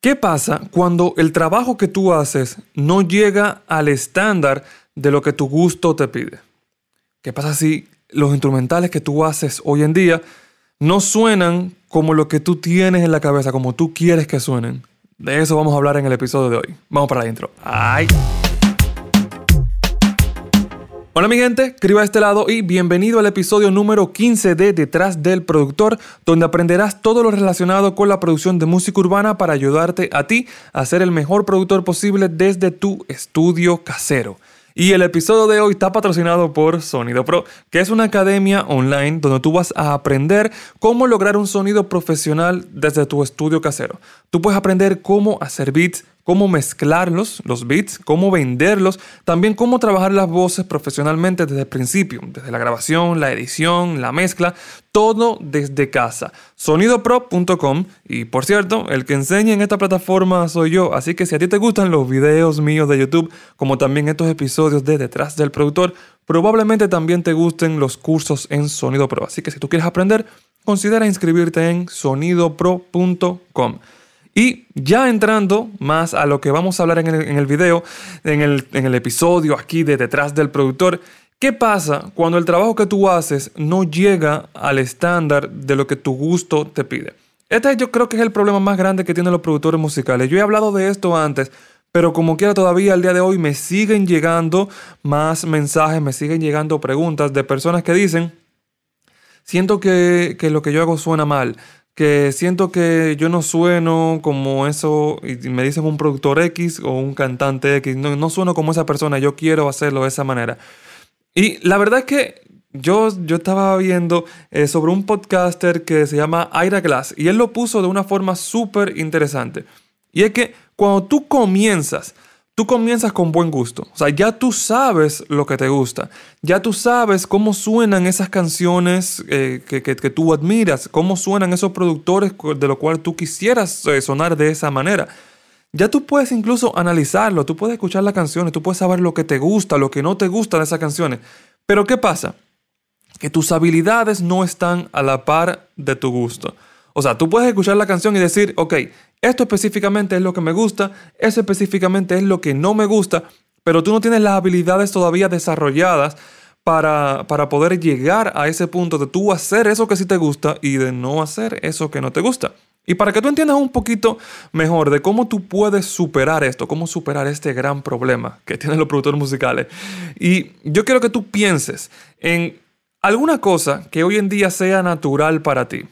¿Qué pasa cuando el trabajo que tú haces no llega al estándar de lo que tu gusto te pide? ¿Qué pasa si los instrumentales que tú haces hoy en día no suenan como lo que tú tienes en la cabeza, como tú quieres que suenen? De eso vamos a hablar en el episodio de hoy. Vamos para la intro. ¡Ay! Hola mi gente, Criba de este lado y bienvenido al episodio número 15 de Detrás del Productor, donde aprenderás todo lo relacionado con la producción de música urbana para ayudarte a ti a ser el mejor productor posible desde tu estudio casero. Y el episodio de hoy está patrocinado por Sonido Pro, que es una academia online donde tú vas a aprender cómo lograr un sonido profesional desde tu estudio casero. Tú puedes aprender cómo hacer beats, cómo mezclarlos, los beats, cómo venderlos, también cómo trabajar las voces profesionalmente desde el principio, desde la grabación, la edición, la mezcla, todo desde casa. Sonidopro.com y por cierto, el que enseña en esta plataforma soy yo, así que si a ti te gustan los videos míos de YouTube, como también estos episodios de Detrás del Productor, probablemente también te gusten los cursos en Sonido Pro. Así que si tú quieres aprender, considera inscribirte en sonidopro.com. Y ya entrando más a lo que vamos a hablar en el, video, en el, episodio aquí de detrás del productor, ¿qué pasa cuando el trabajo que tú haces no llega al estándar de lo que tu gusto te pide? Este yo creo que es el problema más grande que tienen los productores musicales. Yo he hablado de esto antes, pero como quiera todavía al día de hoy me siguen llegando más mensajes, me siguen llegando preguntas de personas que dicen, siento que, que lo que yo hago suena mal que siento que yo no sueno como eso, y me dicen un productor X o un cantante X, no, no sueno como esa persona, yo quiero hacerlo de esa manera. Y la verdad es que yo, yo estaba viendo eh, sobre un podcaster que se llama Ira Glass y él lo puso de una forma súper interesante. Y es que cuando tú comienzas tú comienzas con buen gusto. O sea, ya tú sabes lo que te gusta. Ya tú sabes cómo suenan esas canciones eh, que, tú admiras, cómo suenan esos productores de lo cual tú quisieras eh, sonar de esa manera. Ya tú puedes incluso analizarlo, tú puedes escuchar las canciones, tú puedes saber lo que te gusta, lo que no te gusta de esas canciones. Pero ¿qué pasa? Que tus habilidades no están a la par de tu gusto. O sea, tú puedes escuchar la canción y decir, ok, esto específicamente es lo que me gusta, eso específicamente es lo que no me gusta, pero tú no tienes las habilidades todavía desarrolladas para, para, poder llegar a ese punto de tú hacer eso que sí te gusta y de no hacer eso que no te gusta. Y para que tú entiendas un poquito mejor de cómo tú puedes superar esto, cómo superar este gran problema que tienen los productores musicales. Y yo quiero que tú pienses en alguna cosa que hoy en día sea natural para ti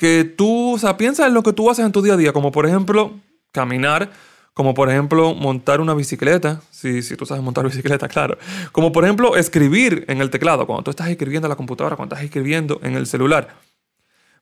que tú, o sea, piensa en lo que tú haces en tu día a día, como por ejemplo caminar, como por ejemplo montar una bicicleta, si, si tú sabes montar bicicleta, claro, como por ejemplo escribir en el teclado, cuando tú estás escribiendo en la computadora, cuando estás escribiendo en el celular.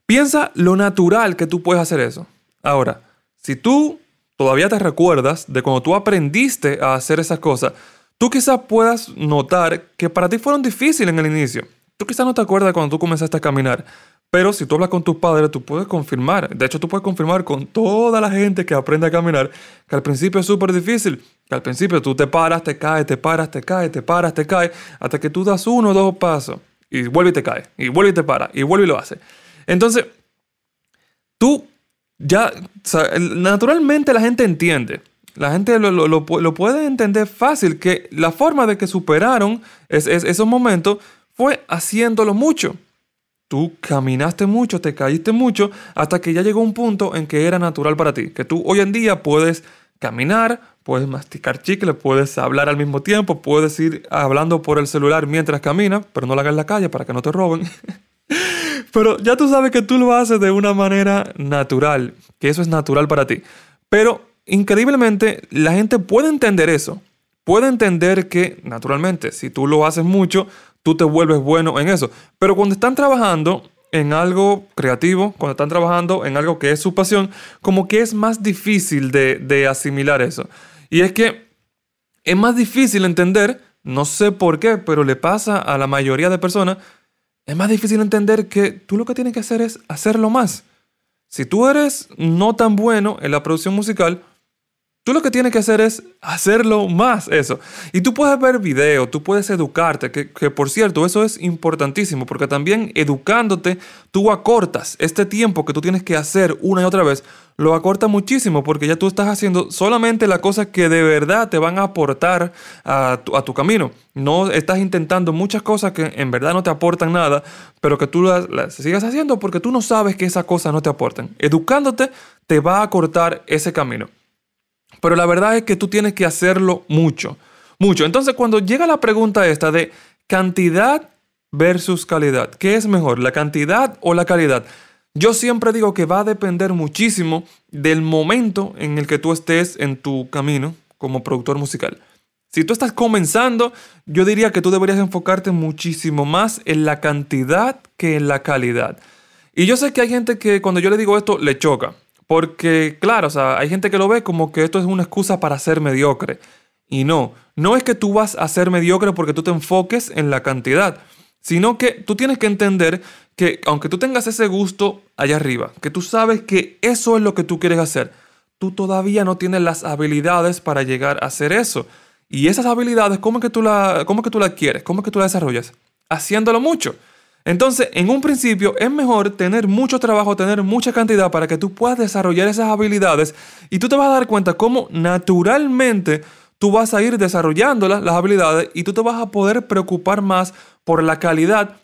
Piensa lo natural que tú puedes hacer eso. Ahora, si tú todavía te recuerdas de cuando tú aprendiste a hacer esas cosas, tú quizás puedas notar que para ti fueron difíciles en el inicio. Tú quizás no te acuerdas cuando tú comenzaste a caminar, pero si tú hablas con tus padres, tú puedes confirmar. De hecho, tú puedes confirmar con toda la gente que aprende a caminar que al principio es súper difícil. Que al principio tú te paras, te caes, te paras, te caes, te paras, te caes, hasta que tú das uno o dos pasos y vuelve y te cae, y vuelve y te para, y vuelve y lo hace. Entonces, tú ya, naturalmente la gente entiende. La gente lo, lo, puede entender fácil, que la forma de que superaron esos momentos fue haciéndolo mucho. Tú caminaste mucho, te caíste mucho, hasta que ya llegó un punto en que era natural para ti. Que tú hoy en día puedes caminar, puedes masticar chicle, puedes hablar al mismo tiempo, puedes ir hablando por el celular mientras caminas, pero no lo hagas en la calle para que no te roben. pero ya tú sabes que tú lo haces de una manera natural, que eso es natural para ti. Pero increíblemente la gente puede entender eso. Puede entender que, naturalmente, si tú lo haces mucho, tú te vuelves bueno en eso. Pero cuando están trabajando en algo creativo, cuando están trabajando en algo que es su pasión, como que es más difícil de, asimilar eso. Y es que es más difícil entender, no sé por qué, pero le pasa a la mayoría de personas, es más difícil entender que tú lo que tienes que hacer es hacerlo más. Si tú eres no tan bueno en la producción musical, Tú lo que tienes que hacer es hacerlo más eso. Y tú puedes ver videos, tú puedes educarte, que, que, por cierto, eso es importantísimo, porque también educándote, tú acortas este tiempo que tú tienes que hacer una y otra vez, lo acorta muchísimo, porque ya tú estás haciendo solamente las cosas que de verdad te van a aportar a tu, a tu camino. No estás intentando muchas cosas que en verdad no te aportan nada, pero que tú las, las sigas haciendo porque tú no sabes que esas cosas no te aportan. Educándote te va a acortar ese camino. Pero la verdad es que tú tienes que hacerlo mucho, mucho. Entonces cuando llega la pregunta esta de cantidad versus calidad, ¿qué es mejor, la cantidad o la calidad? Yo siempre digo que va a depender muchísimo del momento en el que tú estés en tu camino como productor musical. Si tú estás comenzando, yo diría que tú deberías enfocarte muchísimo más en la cantidad que en la calidad. Y yo sé que hay gente que cuando yo le digo esto le choca. Porque, claro, o sea, hay gente que lo ve como que esto es una excusa para ser mediocre. Y no, no es que tú vas a ser mediocre porque tú te enfoques en la cantidad, sino que tú tienes que entender que aunque tú tengas ese gusto allá arriba, que tú sabes que eso es lo que tú quieres hacer, tú todavía no tienes las habilidades para llegar a hacer eso. Y esas habilidades, ¿cómo es que tú la, cómo es que tú la quieres? ¿Cómo es que tú la desarrollas? Haciéndolo mucho. Entonces, en un principio es mejor tener mucho trabajo, tener mucha cantidad para que tú puedas desarrollar esas habilidades y tú te vas a dar cuenta cómo naturalmente tú vas a ir desarrollando las, habilidades y tú te vas a poder preocupar más por la calidad.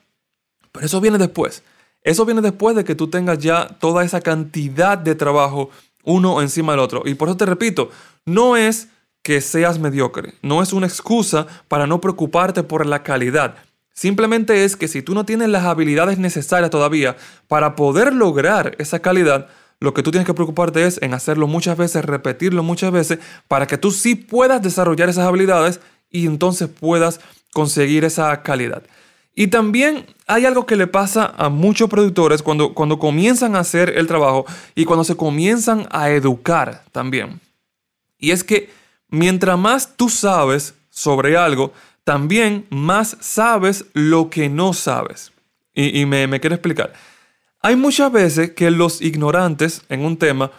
Pero eso viene después. Eso viene después de que tú tengas ya toda esa cantidad de trabajo uno encima del otro. Y por eso te repito, no es que seas mediocre, no es una excusa para no preocuparte por la calidad. Simplemente es que si tú no tienes las habilidades necesarias todavía para poder lograr esa calidad, lo que tú tienes que preocuparte es en hacerlo muchas veces, repetirlo muchas veces, para que tú sí puedas desarrollar esas habilidades y entonces puedas conseguir esa calidad. Y también hay algo que le pasa a muchos productores cuando, cuando comienzan a hacer el trabajo y cuando se comienzan a educar también. Y es que mientras más tú sabes sobre algo, también más sabes lo que no sabes. Y, me, me quiero explicar. Hay muchas veces que los ignorantes en un tema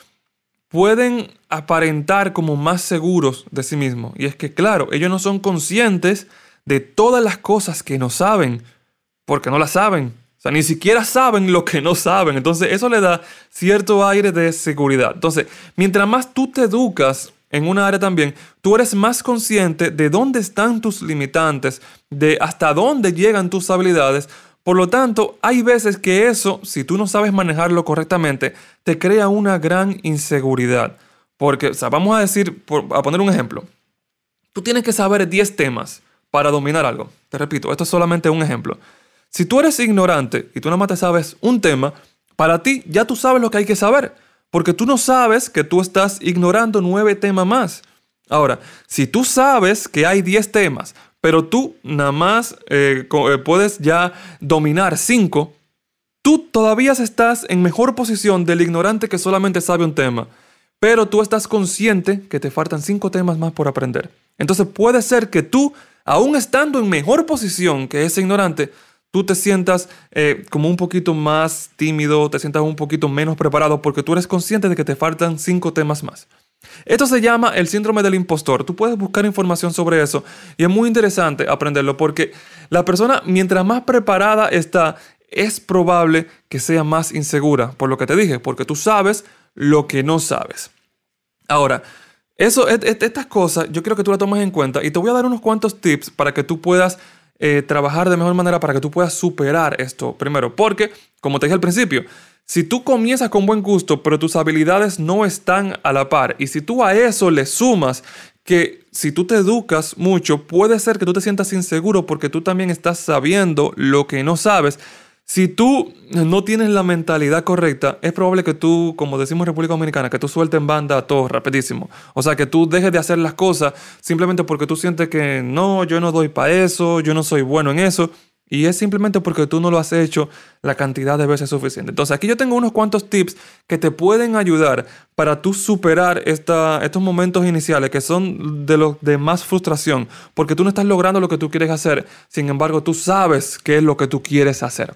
pueden aparentar como más seguros de sí mismos. Y es que, claro, ellos no son conscientes de todas las cosas que no saben, porque no las saben. O sea, ni siquiera saben lo que no saben. Entonces, eso le da cierto aire de seguridad. Entonces, mientras más tú te educas en una área también, tú eres más consciente de dónde están tus limitantes, de hasta dónde llegan tus habilidades. Por lo tanto, hay veces que eso, si tú no sabes manejarlo correctamente, te crea una gran inseguridad. Porque, o vamos a decir, a poner un ejemplo. Tú tienes que saber 10 temas para dominar algo. Te repito, esto es solamente un ejemplo. Si tú eres ignorante y tú nada más te sabes un tema, para ti ya tú sabes lo que hay que saber. Porque tú no sabes que tú estás ignorando nueve temas más. Ahora, si tú sabes que hay diez temas, pero tú nada más eh, eh, puedes ya dominar cinco, tú todavía estás en mejor posición del ignorante que solamente sabe un tema. Pero tú estás consciente que te faltan cinco temas más por aprender. Entonces puede ser que tú, aún estando en mejor posición que ese ignorante, tú te sientas eh, como un poquito más tímido, te sientas un poquito menos preparado porque tú eres consciente de que te faltan cinco temas más. Esto se llama el síndrome del impostor. Tú puedes buscar información sobre eso y es muy interesante aprenderlo porque la persona mientras más preparada está, es probable que sea más insegura, por lo que te dije, porque tú sabes lo que no sabes. Ahora, eso, estas cosas yo quiero que tú las tomes en cuenta y te voy a dar unos cuantos tips para que tú puedas eh, trabajar de mejor manera para que tú puedas superar esto primero. Porque, como te dije al principio, si tú comienzas con buen gusto, pero tus habilidades no están a la par, y si tú a eso le sumas que si tú te educas mucho, puede ser que tú te sientas inseguro porque tú también estás sabiendo lo que no sabes. Si tú no tienes la mentalidad correcta, es probable que tú, como decimos en República Dominicana, que tú sueltes en banda todo rapidísimo. O sea, que tú dejes de hacer las cosas simplemente porque tú sientes que no, yo no doy para eso, yo no soy bueno en eso. Y es simplemente porque tú no lo has hecho la cantidad de veces suficiente. Entonces aquí yo tengo unos cuantos tips que te pueden ayudar para tú superar estos momentos iniciales que son de los de más frustración. Porque tú no estás logrando lo que tú quieres hacer. Sin embargo, tú sabes qué es lo que tú quieres hacer.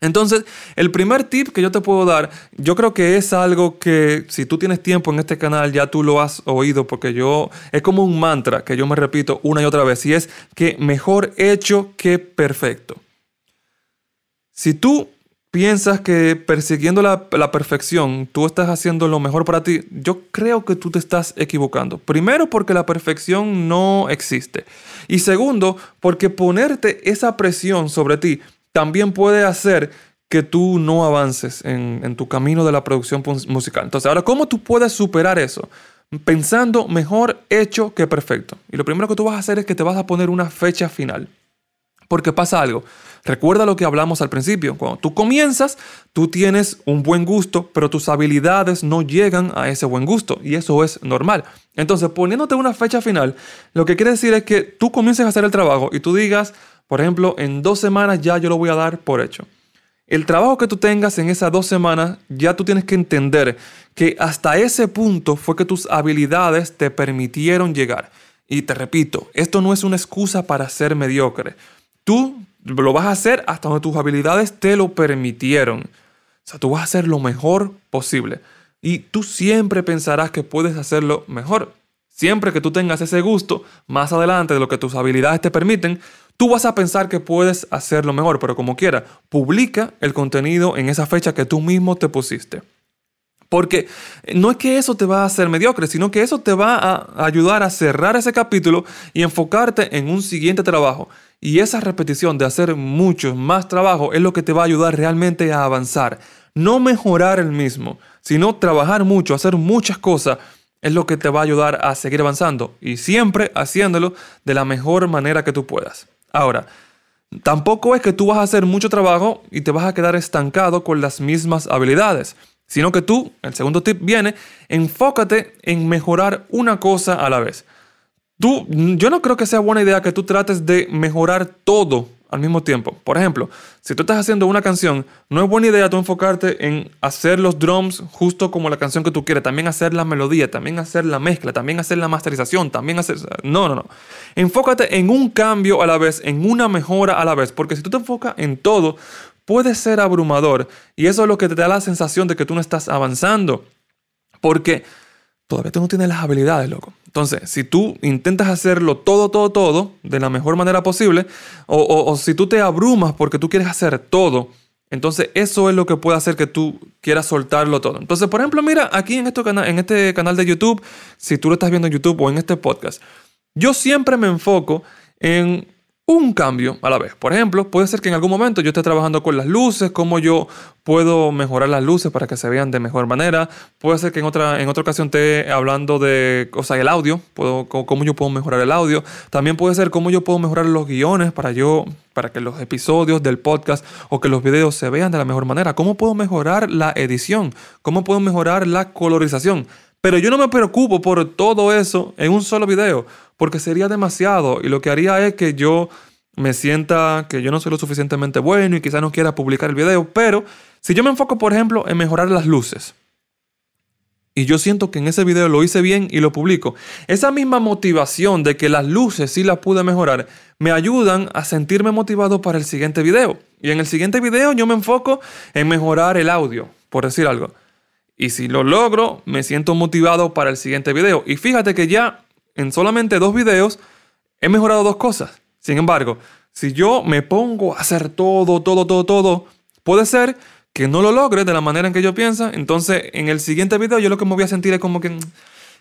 Entonces, el primer tip que yo te puedo dar, yo creo que es algo que si tú tienes tiempo en este canal ya tú lo has oído porque yo es como un mantra que yo me repito una y otra vez y es que mejor hecho que perfecto. Si tú piensas que persiguiendo la, la, perfección tú estás haciendo lo mejor para ti, yo creo que tú te estás equivocando. Primero porque la perfección no existe. Y segundo porque ponerte esa presión sobre ti también puede hacer que tú no avances en, tu camino de la producción musical. Entonces, ahora, ¿cómo tú puedes superar eso? Pensando mejor hecho que perfecto. Y lo primero que tú vas a hacer es que te vas a poner una fecha final. Porque pasa algo. Recuerda lo que hablamos al principio. Cuando tú comienzas, tú tienes un buen gusto, pero tus habilidades no llegan a ese buen gusto. Y eso es normal. Entonces, poniéndote una fecha final, lo que quiere decir es que tú comiences a hacer el trabajo y tú digas, por ejemplo, en dos semanas ya yo lo voy a dar por hecho. El trabajo que tú tengas en esas dos semanas, ya tú tienes que entender que hasta ese punto fue que tus habilidades te permitieron llegar. Y te repito, esto no es una excusa para ser mediocre. Tú lo vas a hacer hasta donde tus habilidades te lo permitieron. O sea, tú vas a hacer lo mejor posible. Y tú siempre pensarás que puedes hacerlo mejor. Siempre que tú tengas ese gusto, más adelante de lo que tus habilidades te permiten, Tú vas a pensar que puedes hacerlo mejor, pero como quiera, publica el contenido en esa fecha que tú mismo te pusiste. Porque no es que eso te va a hacer mediocre, sino que eso te va a ayudar a cerrar ese capítulo y enfocarte en un siguiente trabajo. Y esa repetición de hacer mucho más trabajo es lo que te va a ayudar realmente a avanzar. No mejorar el mismo, sino trabajar mucho, hacer muchas cosas es lo que te va a ayudar a seguir avanzando y siempre haciéndolo de la mejor manera que tú puedas. Ahora, tampoco es que tú vas a hacer mucho trabajo y te vas a quedar estancado con las mismas habilidades, sino que tú, el segundo tip viene, enfócate en mejorar una cosa a la vez. Tú, yo no creo que sea buena idea que tú trates de mejorar todo al mismo tiempo. Por ejemplo, si tú estás haciendo una canción, no es buena idea tú enfocarte en hacer los drums justo como la canción que tú quieres, también hacer la melodía, también hacer la mezcla, también hacer la masterización, también hacer... No, no, no. Enfócate en un cambio a la vez, en una mejora a la vez, porque si tú te enfocas en todo, puede ser abrumador y eso es lo que te da la sensación de que tú no estás avanzando. Porque todavía tú no tienes las habilidades, loco. Entonces, si tú intentas hacerlo todo, todo, todo, de la mejor manera posible, o, si tú te abrumas porque tú quieres hacer todo, entonces eso es lo que puede hacer que tú quieras soltarlo todo. Entonces, por ejemplo, mira, aquí en, en este canal de YouTube, si tú lo estás viendo en YouTube o en este podcast, yo siempre me enfoco en un cambio a la vez. Por ejemplo, puede ser que en algún momento yo esté trabajando con las luces, cómo yo puedo mejorar las luces para que se vean de mejor manera. Puede ser que en otra, en otra ocasión esté hablando de, o sea, el audio, puedo, cómo yo puedo mejorar el audio. También puede ser cómo yo puedo mejorar los guiones para yo, para que los episodios del podcast o que los videos se vean de la mejor manera. Cómo puedo mejorar la edición, cómo puedo mejorar la colorización. Pero yo no me preocupo por todo eso en un solo video porque sería demasiado y lo que haría es que yo me sienta que yo no soy lo suficientemente bueno y quizás no quiera publicar el video, pero si yo me enfoco, por ejemplo, en mejorar las luces, y yo siento que en ese video lo hice bien y lo publico, esa misma motivación de que las luces sí las pude mejorar, me ayudan a sentirme motivado para el siguiente video. Y en el siguiente video yo me enfoco en mejorar el audio, por decir algo. Y si lo logro, me siento motivado para el siguiente video. Y fíjate que ya en solamente dos videos he mejorado dos cosas. Sin embargo, si yo me pongo a hacer todo, todo, todo, todo, puede ser que no lo logre de la manera en que yo pienso. Entonces, en el siguiente video yo lo que me voy a sentir es como que mm,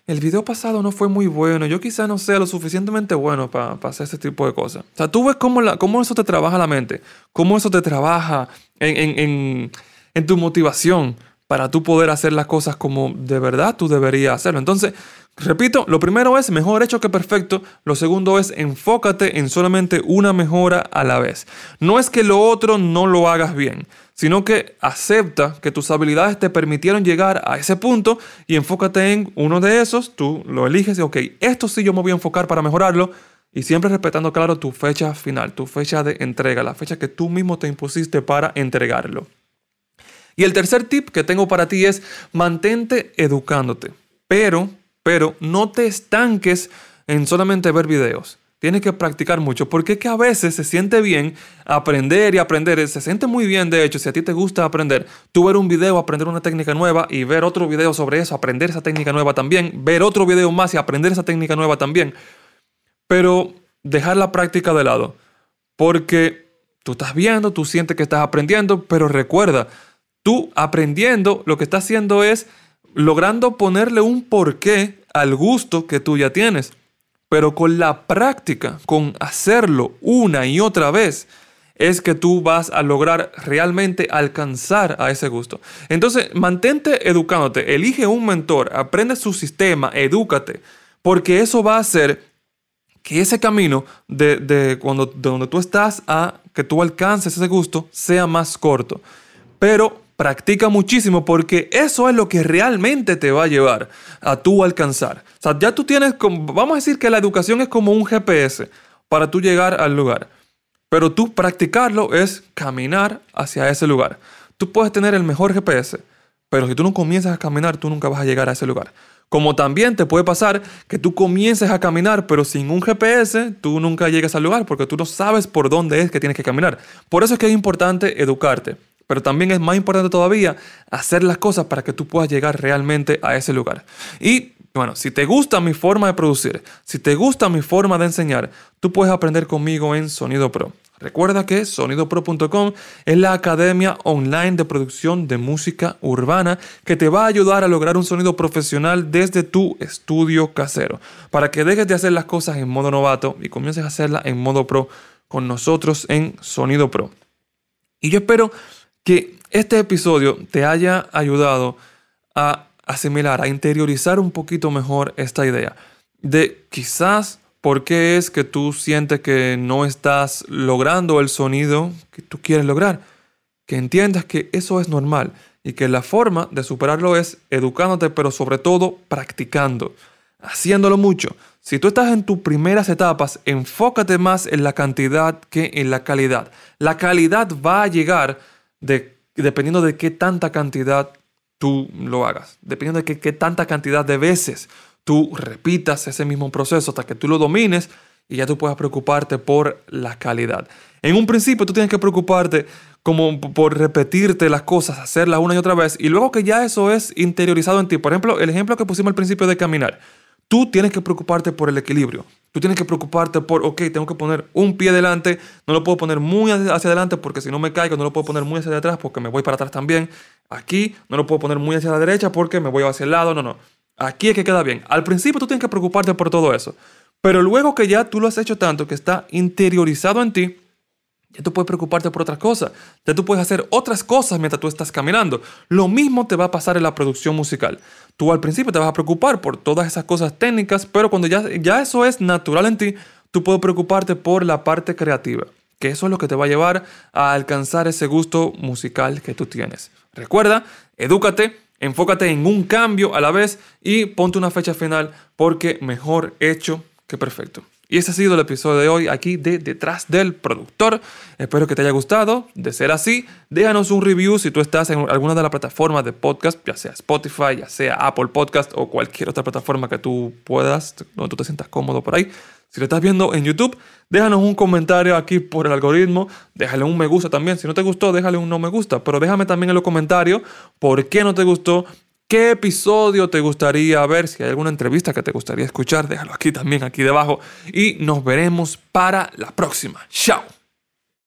el video pasado no fue muy bueno. Yo quizá no sea lo suficientemente bueno para hacer este tipo de cosas. O sea, tú ves cómo, la, cómo eso te trabaja la mente, cómo eso te trabaja en, en, en tu motivación para tú poder hacer las cosas como de verdad tú deberías hacerlo. Entonces, repito, lo primero es mejor hecho que perfecto, lo segundo es enfócate en solamente una mejora a la vez. No es que lo otro no lo hagas bien, sino que acepta que tus habilidades te permitieron llegar a ese punto y enfócate en uno de esos, tú lo eliges y ok, esto sí yo me voy a enfocar para mejorarlo. Y siempre respetando, claro, tu fecha final, tu fecha de entrega, la fecha que tú mismo te impusiste para entregarlo. Y el tercer tip que tengo para ti es mantente educándote, pero, pero no te estanques en solamente ver videos. Tienes que practicar mucho, porque es que a veces se siente bien aprender y aprender. Se siente muy bien, de hecho, si a ti te gusta aprender, tú ver un video, aprender una técnica nueva y ver otro video sobre eso, aprender esa técnica nueva también, ver otro video más y aprender esa técnica nueva también. Pero dejar la práctica de lado, porque tú estás viendo, tú sientes que estás aprendiendo, pero recuerda, tú aprendiendo lo que estás haciendo es logrando ponerle un porqué al gusto que tú ya tienes. Pero con la práctica, con hacerlo una y otra vez, es que tú vas a lograr realmente alcanzar a ese gusto. Entonces, mantente educándote, elige un mentor, aprende su sistema, edúcate, porque eso va a hacer que ese camino de, cuando, de donde tú estás a que tú alcances ese gusto sea más corto. Pero practica muchísimo porque eso es lo que realmente te va a llevar a tú alcanzar. O sea, ya tú tienes, vamos a decir que la educación es como un GPS para tú llegar al lugar. Pero tú practicarlo es caminar hacia ese lugar. Tú puedes tener el mejor GPS, pero si tú no comienzas a caminar, tú nunca vas a llegar a ese lugar. Como también te puede pasar que tú comiences a caminar, pero sin un GPS, tú nunca llegas al lugar porque tú no sabes por dónde es que tienes que caminar. Por eso es que es importante educarte. Pero también es más importante todavía hacer las cosas para que tú puedas llegar realmente a ese lugar. Y bueno, si te gusta mi forma de producir, si te gusta mi forma de enseñar, tú puedes aprender conmigo en Sonido Pro. Recuerda que sonidopro.com es la academia online de producción de música urbana que te va a ayudar a lograr un sonido profesional desde tu estudio casero, para que dejes de hacer las cosas en modo novato y comiences a hacerlas en modo pro con nosotros en Sonido Pro. Y yo espero que este episodio te haya ayudado a asimilar, a interiorizar un poquito mejor esta idea de quizás por qué es que tú sientes que no estás logrando el sonido que tú quieres lograr. Que entiendas que eso es normal y que la forma de superarlo es educándote, pero sobre todo practicando, haciéndolo mucho. Si tú estás en tus primeras etapas, enfócate más en la cantidad que en la calidad. La calidad va a llegar dependiendo de qué tanta cantidad tú lo hagas, dependiendo de qué, tanta cantidad de veces tú repitas ese mismo proceso hasta que tú lo domines y ya tú puedas preocuparte por la calidad. En un principio tú tienes que preocuparte como por repetirte las cosas, hacerlas una y otra vez y luego que ya eso es interiorizado en ti. Por ejemplo, el ejemplo que pusimos al principio de caminar. Tú tienes que preocuparte por el equilibrio. Tú tienes que preocuparte por, ok, tengo que poner un pie delante, no lo puedo poner muy hacia adelante porque si no me caigo, no lo puedo poner muy hacia atrás porque me voy para atrás también. Aquí no lo puedo poner muy hacia la derecha porque me voy hacia el lado, no, no. Aquí es que queda bien. Al principio tú tienes que preocuparte por todo eso. Pero luego que ya tú lo has hecho tanto, que está interiorizado en ti, ya tú puedes preocuparte por otras cosas. Ya tú puedes hacer otras cosas mientras tú estás caminando. Lo mismo te va a pasar en la producción musical. Tú al principio te vas a preocupar por todas esas cosas técnicas, pero cuando ya, ya eso es natural en ti, tú puedes preocuparte por la parte creativa. Que eso es lo que te va a llevar a alcanzar ese gusto musical que tú tienes. Recuerda, edúcate, enfócate en un cambio a la vez y ponte una fecha final porque mejor hecho que perfecto. Y ese ha sido el episodio de hoy aquí de Detrás del Productor. Espero que te haya gustado. De ser así, déjanos un review si tú estás en alguna de las plataformas de podcast, ya sea Spotify, ya sea Apple Podcast o cualquier otra plataforma que tú puedas, donde tú te sientas cómodo por ahí. Si lo estás viendo en YouTube, déjanos un comentario aquí por el algoritmo. Déjale un me gusta también. Si no te gustó, déjale un no me gusta. Pero déjame también en los comentarios por qué no te gustó ¿Qué episodio te gustaría ver? Si hay alguna entrevista que te gustaría escuchar, déjalo aquí también, aquí debajo. Y nos veremos para la próxima. Chao.